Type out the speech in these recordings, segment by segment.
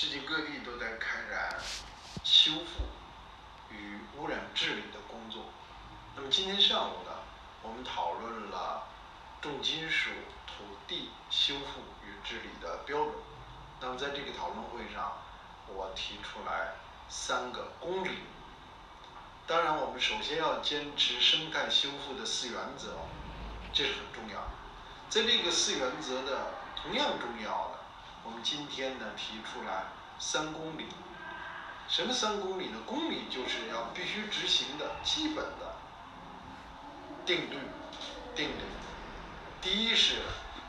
世界各地都在开展修复与污染治理的工作。那么今天上午呢，我们讨论了重金属土地修复与治理的标准。那么在这个讨论会上，我提出来三个公理。当然，我们首先要坚持生态修复的四原则，这是很重要的。在这个四原则的同样重要的。我们今天呢提出来三公里，什么三公里呢？公里就是要必须执行的基本的定律、定律。第一是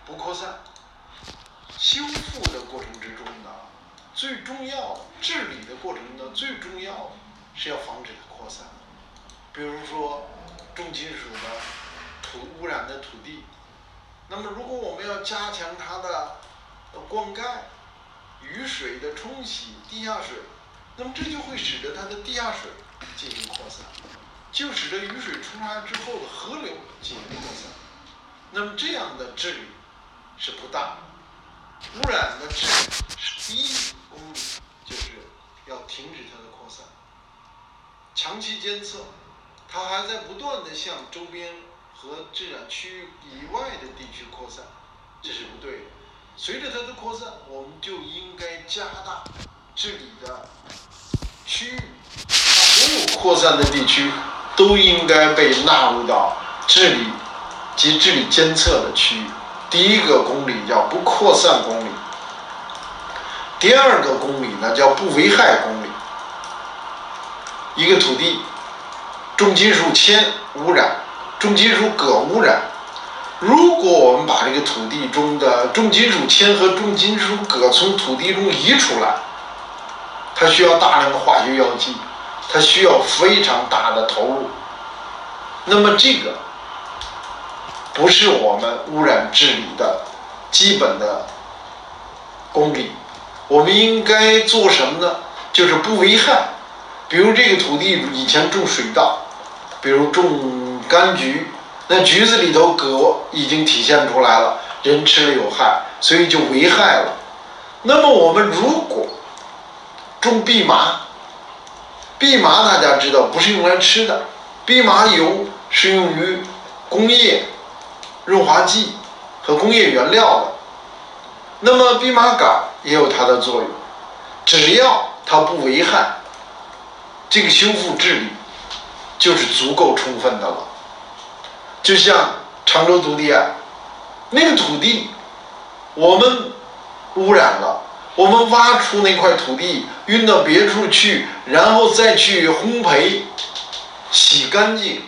不扩散，修复的过程之中呢，最重要治理的过程呢，最重要的是要防止它扩散。比如说重金属的土污染的土地，那么如果我们要加强它的。灌溉、雨水的冲洗、地下水，那么这就会使得它的地下水进行扩散，就使得雨水冲刷之后的河流进行扩散。那么这样的治理是不大，污染的治理第一公理就是要停止它的扩散，长期监测，它还在不断的向周边和治染区域以外的地区扩散，这是不对的。随着它的扩散，我们就应该加大治理的区域，所有扩散的地区都应该被纳入到治理及治理监测的区域。第一个公理叫不扩散公理，第二个公理呢叫不危害公理。一个土地重金属铅污染，重金属铬污染。如果我们把这个土地中的重金属铅和重金属铬从土地中移出来，它需要大量的化学药剂，它需要非常大的投入。那么这个不是我们污染治理的基本的公理。我们应该做什么呢？就是不危害。比如这个土地以前种水稻，比如种柑橘。那橘子里头铬已经体现出来了，人吃了有害，所以就危害了。那么我们如果种蓖麻，蓖麻大家知道不是用来吃的，蓖麻油是用于工业润滑剂和工业原料的。那么蓖麻杆也有它的作用，只要它不危害，这个修复治理就是足够充分的了。就像常州土地啊，那个土地我们污染了，我们挖出那块土地运到别处去，然后再去烘焙、洗干净，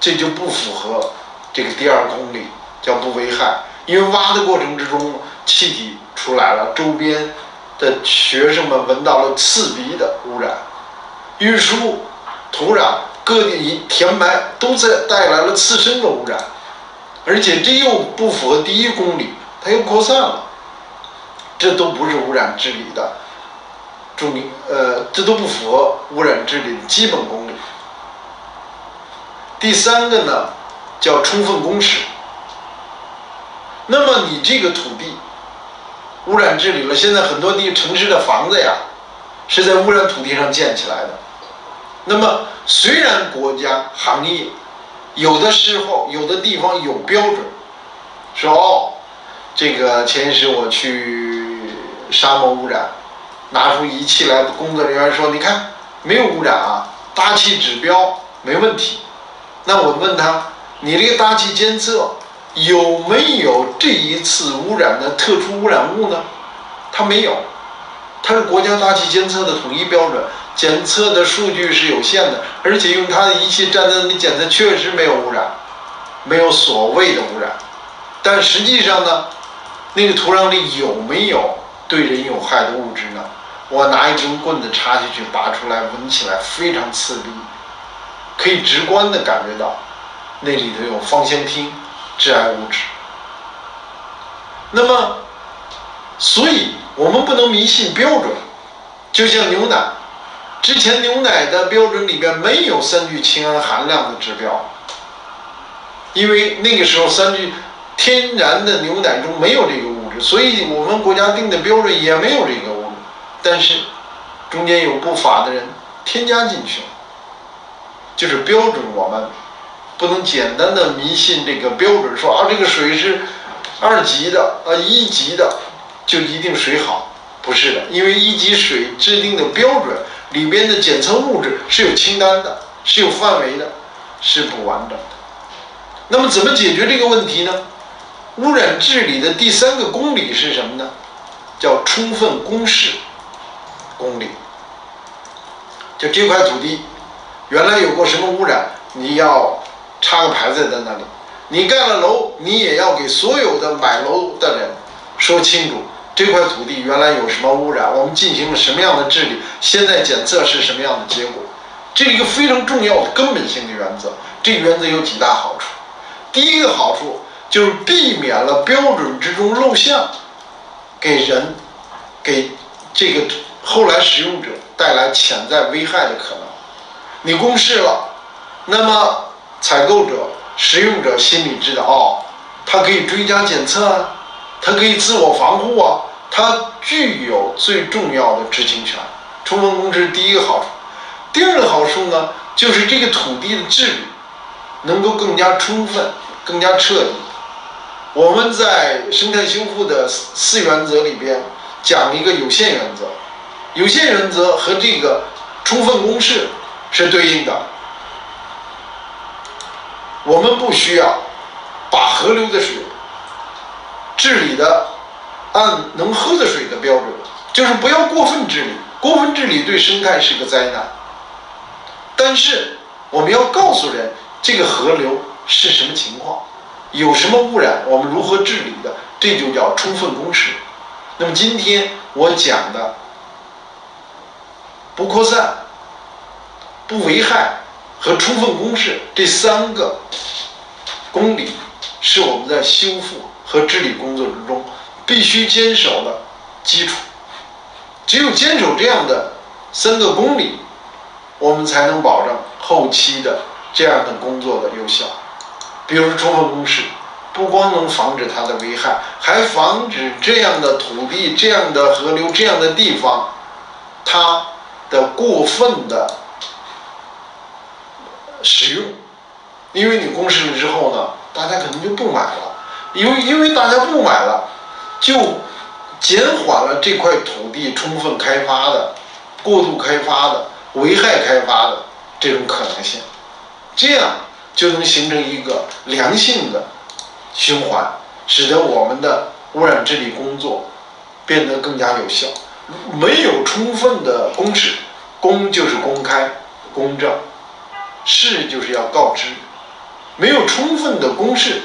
这就不符合这个第二公理，叫不危害。因为挖的过程之中气体出来了，周边的学生们闻到了刺鼻的污染，运输土壤。各地填埋都在带来了自身的污染，而且这又不符合第一公理，它又扩散了，这都不是污染治理的著名，呃，这都不符合污染治理的基本公理。第三个呢，叫充分公示。那么你这个土地污染治理了，现在很多地城市的房子呀，是在污染土地上建起来的，那么。虽然国家行业有的时候有的地方有标准，说哦，这个前时我去沙漠污染，拿出仪器来，工作人员说你看没有污染啊，大气指标没问题。那我问他，你这个大气监测有没有这一次污染的特殊污染物呢？他没有，他是国家大气监测的统一标准。检测的数据是有限的，而且用它的仪器站在那里检测，确实没有污染，没有所谓的污染。但实际上呢，那个土壤里有没有对人有害的物质呢？我拿一根棍子插进去，拔出来，闻起来非常刺鼻，可以直观的感觉到那里头有芳香烃、致癌物质。那么，所以我们不能迷信标准，就像牛奶。之前牛奶的标准里边没有三聚氰胺含量的指标，因为那个时候三聚天然的牛奶中没有这个物质，所以我们国家定的标准也没有这个物质。但是中间有不法的人添加进去了，就是标准我们不能简单的迷信这个标准，说啊这个水是二级的啊一级的就一定水好，不是的，因为一级水制定的标准里边的检测物质是有清单的，是有范围的，是不完整的。那么怎么解决这个问题呢？污染治理的第三个公理是什么呢？叫充分公示公理。就这块土地原来有过什么污染，你要插个牌子在那里。你盖了楼，你也要给所有的买楼的人说清楚这块土地原来有什么污染，我们进行了什么样的治理，现在检测是什么样的结果。这是一个非常重要的根本性的原则。这原则有几大好处。第一个好处。就是避免了标准之中漏项，给人，给这个后来使用者带来潜在危害的可能。你公示了，那么采购者、使用者心里知道哦，他可以追加检测啊，它可以自我防护啊，它具有最重要的知情权。充分公示第一个好处，第二个好处呢，就是这个土地的治理能够更加充分、更加彻底。我们在生态修复的四四原则里边讲一个有限原则，有限原则和这个充分公示是对应的。我们不需要把河流的水治理的按能喝的水的标准，就是不要过分治理，过分治理对生态是个灾难。但是我们要告诉人这个河流是什么情况。有什么污染，我们如何治理的，这就叫充分公示。那么今天我讲的不扩散、不危害和充分公示这三个公理，是我们在修复和治理工作之中必须坚守的基础。只有坚守这样的三个公理，我们才能保证后期的这样的工作的有效。比如充分公示，不光能防止它的危害，还防止这样的土地、这样的河流、这样的地方，它的过分的使用。因为你公示了之后呢，大家可能就不买了。因为因为大家不买了，就减缓了这块土地充分开发的、过度开发的、危害开发的这种可能性。这样。就能形成一个良性的循环，使得我们的污染治理工作变得更加有效。没有充分的公示，公就是公开、公正，示就是要告知。没有充分的公示，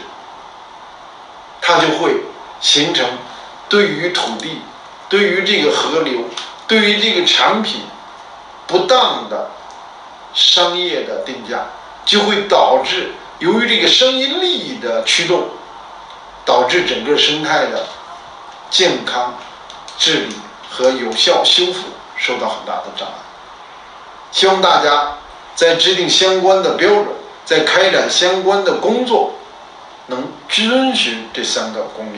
它就会形成对于土地、对于这个河流、对于这个产品不当的商业的定价。就会导致，由于这个商业利益的驱动，导致整个生态的健康治理和有效修复受到很大的障碍。希望大家在制定相关的标准，在开展相关的工作，能遵循这三个公理。